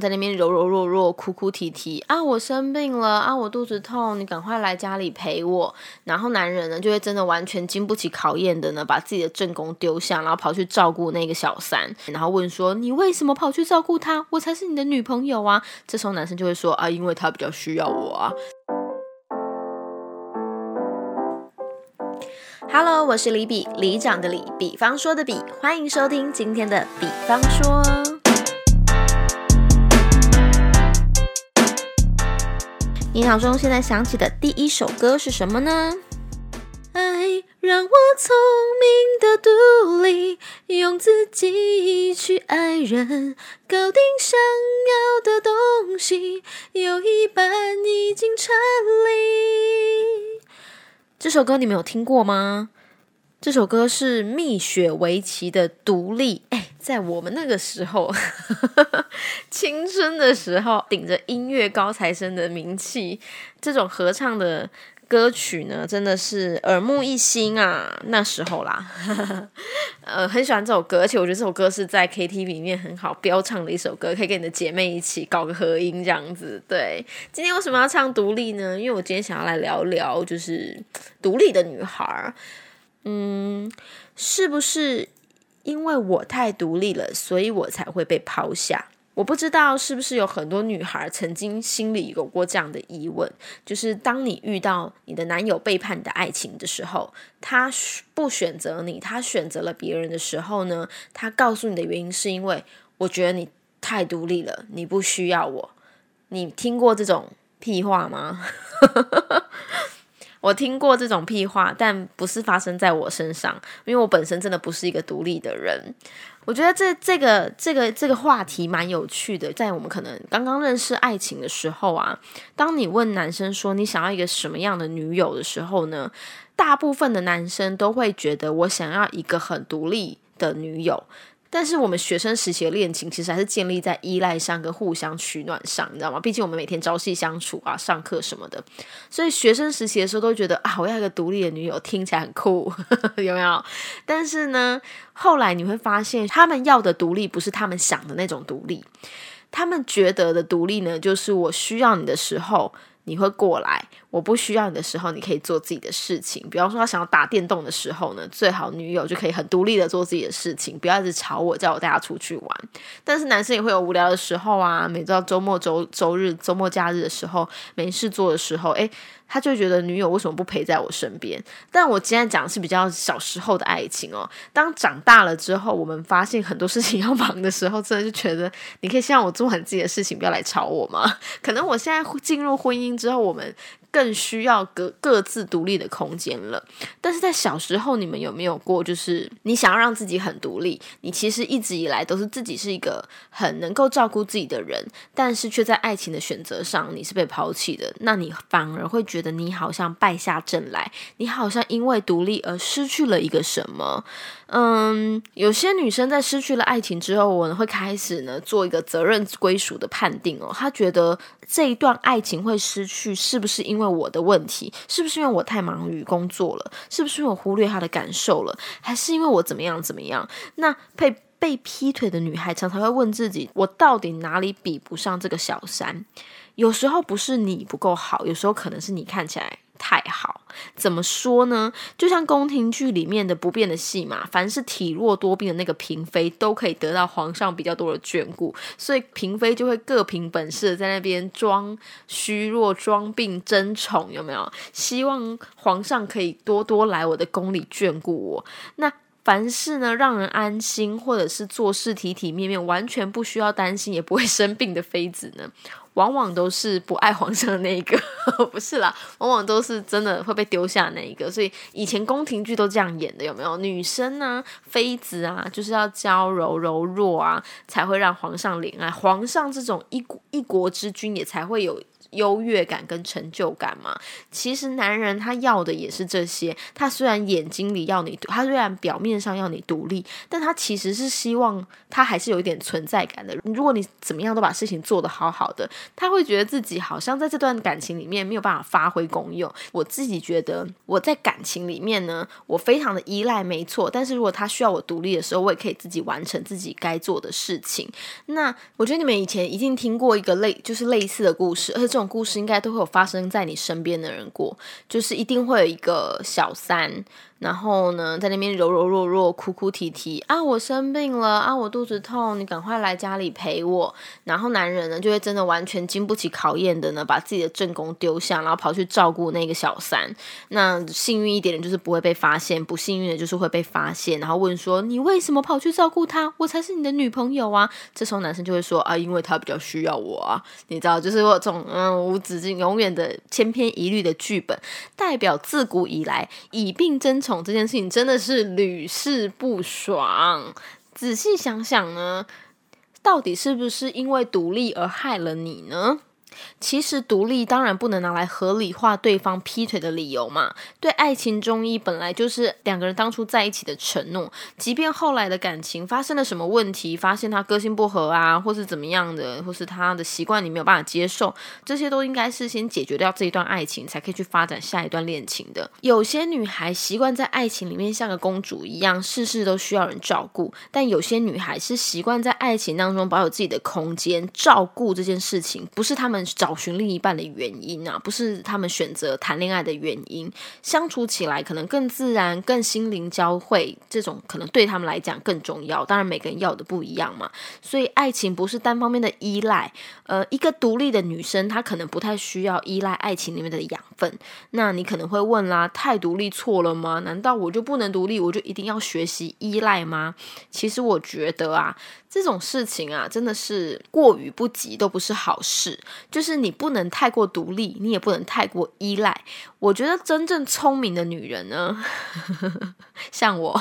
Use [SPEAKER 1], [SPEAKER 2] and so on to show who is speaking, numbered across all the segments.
[SPEAKER 1] 在那边柔柔弱弱、哭哭啼啼啊，我生病了啊，我肚子痛，你赶快来家里陪我。然后男人呢，就会真的完全经不起考验的呢，把自己的正宫丢下，然后跑去照顾那个小三，然后问说：“你为什么跑去照顾他？我才是你的女朋友啊！”这时候男生就会说：“啊，因为他比较需要我啊。” Hello，我是李比，李长的李，比方说的比，欢迎收听今天的比方说。你脑中现在想起的第一首歌是什么呢？爱让我聪明的独立，用自己去爱人，搞定想要的东西，有一半已经成立。这首歌你们有听过吗？这首歌是蜜雪维奇的《独立》。哎，在我们那个时候，青春的时候，顶着音乐高材生的名气，这种合唱的歌曲呢，真的是耳目一新啊！那时候啦，呃，很喜欢这首歌，而且我觉得这首歌是在 KTV 里面很好飙唱的一首歌，可以跟你的姐妹一起搞个合音这样子。对，今天为什么要唱《独立》呢？因为我今天想要来聊聊，就是独立的女孩。嗯，是不是因为我太独立了，所以我才会被抛下？我不知道是不是有很多女孩曾经心里有过这样的疑问，就是当你遇到你的男友背叛你的爱情的时候，他不选择你，他选择了别人的时候呢？他告诉你的原因是因为我觉得你太独立了，你不需要我。你听过这种屁话吗？我听过这种屁话，但不是发生在我身上，因为我本身真的不是一个独立的人。我觉得这这个这个这个话题蛮有趣的，在我们可能刚刚认识爱情的时候啊，当你问男生说你想要一个什么样的女友的时候呢，大部分的男生都会觉得我想要一个很独立的女友。但是我们学生时期的恋情其实还是建立在依赖上跟互相取暖上，你知道吗？毕竟我们每天朝夕相处啊，上课什么的，所以学生时期的时候都觉得啊，我要一个独立的女友，听起来很酷，有没有？但是呢，后来你会发现，他们要的独立不是他们想的那种独立，他们觉得的独立呢，就是我需要你的时候。你会过来，我不需要你的时候，你可以做自己的事情。比方说，他想要打电动的时候呢，最好女友就可以很独立的做自己的事情，不要一直吵我，叫我带他出去玩。但是男生也会有无聊的时候啊，每到周末、周周日、周末假日的时候，没事做的时候，诶，他就觉得女友为什么不陪在我身边？但我今天讲的是比较小时候的爱情哦。当长大了之后，我们发现很多事情要忙的时候，真的就觉得你可以先让我做完自己的事情，不要来吵我吗？可能我现在进入婚姻之后，我们。更需要各各自独立的空间了。但是在小时候，你们有没有过，就是你想要让自己很独立，你其实一直以来都是自己是一个很能够照顾自己的人，但是却在爱情的选择上你是被抛弃的，那你反而会觉得你好像败下阵来，你好像因为独立而失去了一个什么。嗯，有些女生在失去了爱情之后，我们会开始呢做一个责任归属的判定哦。她觉得这一段爱情会失去，是不是因为我的问题？是不是因为我太忙于工作了？是不是我忽略他的感受了？还是因为我怎么样怎么样？那被被劈腿的女孩常常会问自己：我到底哪里比不上这个小三？有时候不是你不够好，有时候可能是你看起来。太好，怎么说呢？就像宫廷剧里面的不变的戏嘛，凡是体弱多病的那个嫔妃，都可以得到皇上比较多的眷顾，所以嫔妃就会各凭本事在那边装虚弱、装病、争宠，有没有？希望皇上可以多多来我的宫里眷顾我。那凡事呢，让人安心，或者是做事体体面面，完全不需要担心，也不会生病的妃子呢？往往都是不爱皇上的那一个，不是啦，往往都是真的会被丢下那一个。所以以前宫廷剧都这样演的，有没有？女生呢，妃子啊，就是要娇柔柔弱啊，才会让皇上怜爱。皇上这种一国一国之君，也才会有优越感跟成就感嘛。其实男人他要的也是这些。他虽然眼睛里要你，他虽然表面上要你独立，但他其实是希望他还是有一点存在感的。如果你怎么样都把事情做得好好的，他会觉得自己好像在这段感情里面没有办法发挥功用。我自己觉得我在感情里面呢，我非常的依赖，没错。但是如果他需要我独立的时候，我也可以自己完成自己该做的事情。那我觉得你们以前一定听过一个类，就是类似的故事，而且这种故事应该都会有发生在你身边的人过，就是一定会有一个小三。然后呢，在那边柔柔弱弱、哭哭啼啼啊，我生病了啊，我肚子痛，你赶快来家里陪我。然后男人呢，就会真的完全经不起考验的呢，把自己的正宫丢下，然后跑去照顾那个小三。那幸运一点的就是不会被发现，不幸运的就是会被发现，然后问说你为什么跑去照顾他？我才是你的女朋友啊！这时候男生就会说啊，因为他比较需要我啊，你知道，就是我这种嗯无止境、永远的千篇一律的剧本，代表自古以来以病争宠。这件事情真的是屡试不爽。仔细想想呢，到底是不是因为独立而害了你呢？其实独立当然不能拿来合理化对方劈腿的理由嘛。对爱情中医本来就是两个人当初在一起的承诺，即便后来的感情发生了什么问题，发现他个性不合啊，或是怎么样的，或是他的习惯你没有办法接受，这些都应该是先解决掉这一段爱情，才可以去发展下一段恋情的。有些女孩习惯在爱情里面像个公主一样，事事都需要人照顾，但有些女孩是习惯在爱情当中保有自己的空间，照顾这件事情不是他们。找寻另一半的原因啊，不是他们选择谈恋爱的原因，相处起来可能更自然、更心灵交汇，这种可能对他们来讲更重要。当然，每个人要的不一样嘛，所以爱情不是单方面的依赖。呃，一个独立的女生，她可能不太需要依赖爱情里面的养分。那你可能会问啦，太独立错了吗？难道我就不能独立，我就一定要学习依赖吗？其实我觉得啊。这种事情啊，真的是过于不及都不是好事。就是你不能太过独立，你也不能太过依赖。我觉得真正聪明的女人呢，像我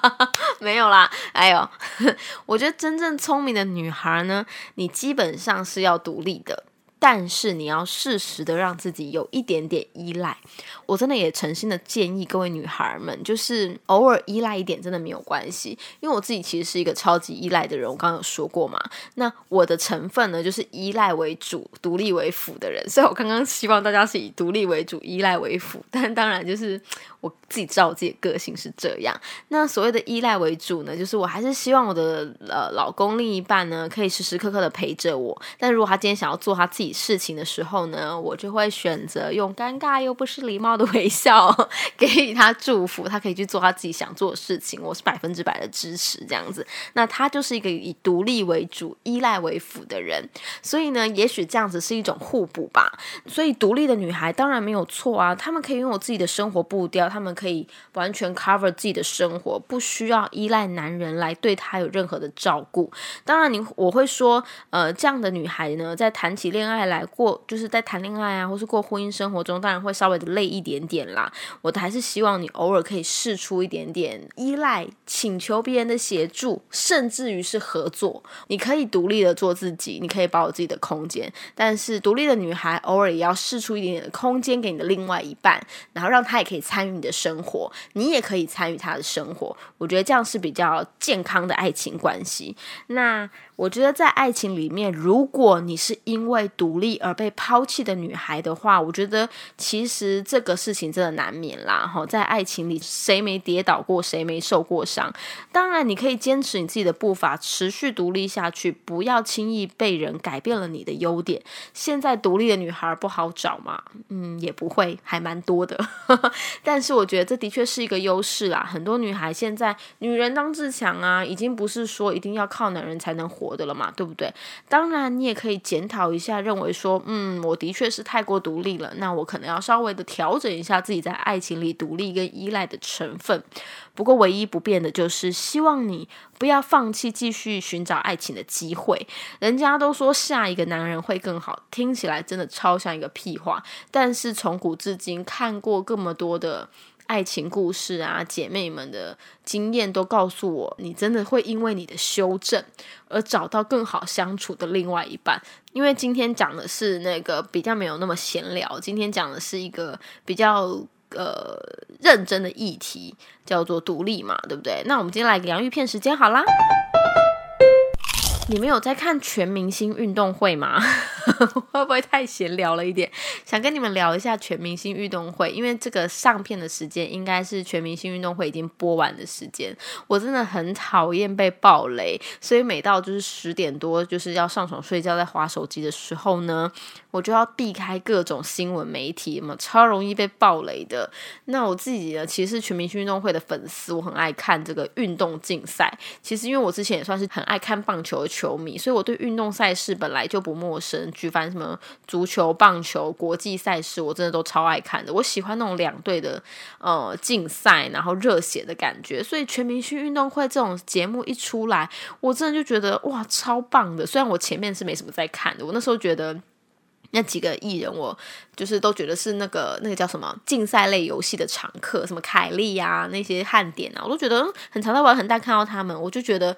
[SPEAKER 1] 没有啦。哎呦，我觉得真正聪明的女孩呢，你基本上是要独立的。但是你要适时的让自己有一点点依赖，我真的也诚心的建议各位女孩们，就是偶尔依赖一点真的没有关系，因为我自己其实是一个超级依赖的人，我刚刚有说过嘛。那我的成分呢，就是依赖为主，独立为辅的人，所以我刚刚希望大家是以独立为主，依赖为辅，但当然就是我自己知道我自己的个性是这样。那所谓的依赖为主呢，就是我还是希望我的呃老公另一半呢，可以时时刻刻的陪着我，但如果他今天想要做他自己。事情的时候呢，我就会选择用尴尬又不失礼貌的 微笑给予他祝福，他可以去做他自己想做的事情，我是百分之百的支持这样子。那他就是一个以独立为主、依赖为辅的人，所以呢，也许这样子是一种互补吧。所以独立的女孩当然没有错啊，她们可以拥有自己的生活步调，她们可以完全 cover 自己的生活，不需要依赖男人来对她有任何的照顾。当然，你我会说，呃，这样的女孩呢，在谈起恋爱。来过就是在谈恋爱啊，或是过婚姻生活中，当然会稍微的累一点点啦。我还是希望你偶尔可以试出一点点依赖，请求别人的协助，甚至于是合作。你可以独立的做自己，你可以保有自己的空间。但是独立的女孩偶尔也要试出一点点的空间给你的另外一半，然后让他也可以参与你的生活，你也可以参与他的生活。我觉得这样是比较健康的爱情关系。那。我觉得在爱情里面，如果你是因为独立而被抛弃的女孩的话，我觉得其实这个事情真的难免啦。哈，在爱情里，谁没跌倒过，谁没受过伤？当然，你可以坚持你自己的步伐，持续独立下去，不要轻易被人改变了你的优点。现在独立的女孩不好找嘛？嗯，也不会，还蛮多的。但是我觉得这的确是一个优势啦。很多女孩现在女人当自强啊，已经不是说一定要靠男人才能活。我的了嘛，对不对？当然，你也可以检讨一下，认为说，嗯，我的确是太过独立了，那我可能要稍微的调整一下自己在爱情里独立跟依赖的成分。不过，唯一不变的就是希望你不要放弃继续寻找爱情的机会。人家都说下一个男人会更好，听起来真的超像一个屁话。但是从古至今看过这么多的。爱情故事啊，姐妹们的经验都告诉我，你真的会因为你的修正而找到更好相处的另外一半。因为今天讲的是那个比较没有那么闲聊，今天讲的是一个比较呃认真的议题，叫做独立嘛，对不对？那我们今天来个洋芋片时间好啦。你们有在看全明星运动会吗？会不会太闲聊了一点？想跟你们聊一下全明星运动会，因为这个上片的时间应该是全明星运动会已经播完的时间。我真的很讨厌被暴雷，所以每到就是十点多就是要上床睡觉，在划手机的时候呢，我就要避开各种新闻媒体嘛，超容易被暴雷的。那我自己呢，其实全明星运动会的粉丝，我很爱看这个运动竞赛。其实因为我之前也算是很爱看棒球的。球迷，所以我对运动赛事本来就不陌生。举办什么足球、棒球、国际赛事，我真的都超爱看的。我喜欢那种两队的呃竞赛，然后热血的感觉。所以全明星运动会这种节目一出来，我真的就觉得哇，超棒的。虽然我前面是没什么在看的，我那时候觉得那几个艺人，我就是都觉得是那个那个叫什么竞赛类游戏的常客，什么凯莉呀那些汉典啊，我都觉得很常在玩很大看到他们，我就觉得。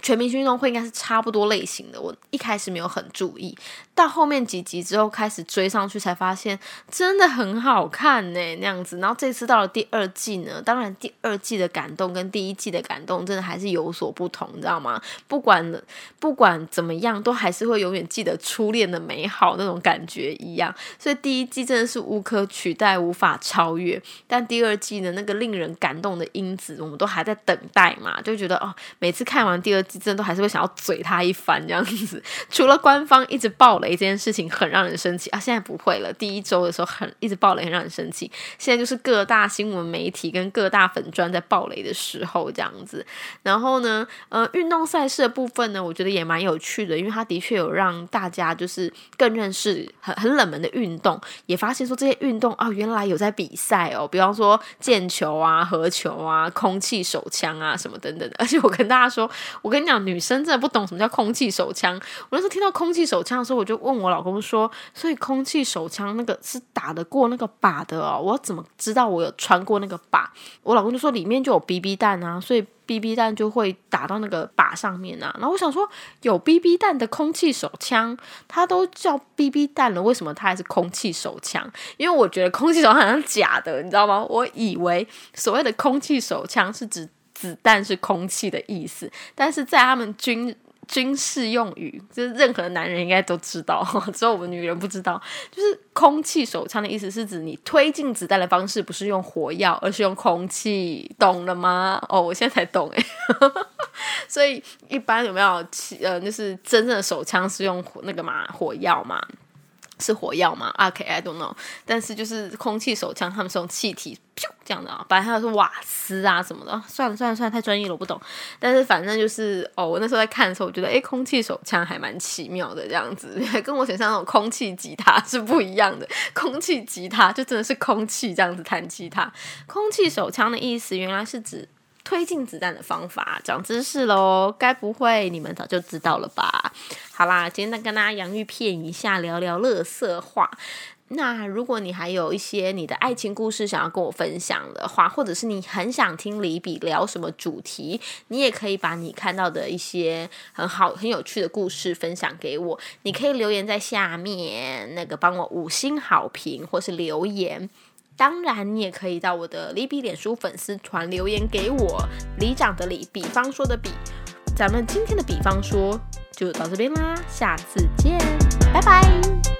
[SPEAKER 1] 全明星运动会应该是差不多类型的，我一开始没有很注意，到后面几集之后开始追上去，才发现真的很好看呢，那样子。然后这次到了第二季呢，当然第二季的感动跟第一季的感动真的还是有所不同，你知道吗？不管不管怎么样，都还是会永远记得初恋的美好那种感觉一样。所以第一季真的是无可取代、无法超越。但第二季的那个令人感动的因子，我们都还在等待嘛，就觉得哦，每次看完第二。真的都还是会想要嘴他一番这样子，除了官方一直爆雷这件事情很让人生气啊，现在不会了。第一周的时候很一直爆雷很让人生气，现在就是各大新闻媒体跟各大粉砖在爆雷的时候这样子。然后呢，呃，运动赛事的部分呢，我觉得也蛮有趣的，因为它的确有让大家就是更认识很很冷门的运动，也发现说这些运动啊原来有在比赛哦，比方说毽球啊、合球啊、空气手枪啊什么等等的。而且我跟大家说，我。我跟你讲，女生真的不懂什么叫空气手枪。我那时候听到空气手枪的时候，我就问我老公说：“所以空气手枪那个是打得过那个靶的哦？我怎么知道我有穿过那个靶？”我老公就说：“里面就有 BB 弹啊，所以 BB 弹就会打到那个靶上面啊。”然后我想说，有 BB 弹的空气手枪，它都叫 BB 弹了，为什么它还是空气手枪？因为我觉得空气手枪好像假的，你知道吗？我以为所谓的空气手枪是指。子弹是空气的意思，但是在他们军军事用语，就是任何男人应该都知道，只有我们女人不知道。就是空气手枪的意思是指你推进子弹的方式不是用火药，而是用空气，懂了吗？哦，我现在才懂诶。所以一般有没有呃，就是真正的手枪是用那个嘛火药嘛？是火药吗？OK，I don't know。但是就是空气手枪，他们是用气体这样的啊。本来还有说瓦斯啊什么的，算了算了算了，太专业了，我不懂。但是反正就是哦，我那时候在看的时候，我觉得哎，空气手枪还蛮奇妙的，这样子跟我想象那种空气吉他是不一样的。空气吉他就真的是空气这样子弹吉他。空气手枪的意思原来是指。推进子弹的方法，长知识喽！该不会你们早就知道了吧？好啦，今天跟大家洋芋片一下，聊聊乐色话。那如果你还有一些你的爱情故事想要跟我分享的话，或者是你很想听李比聊什么主题，你也可以把你看到的一些很好、很有趣的故事分享给我。你可以留言在下面，那个帮我五星好评，或是留言。当然，你也可以到我的李比脸书粉丝团留言给我。李长的李，比方说的比，咱们今天的比方说就到这边啦，下次见，拜拜。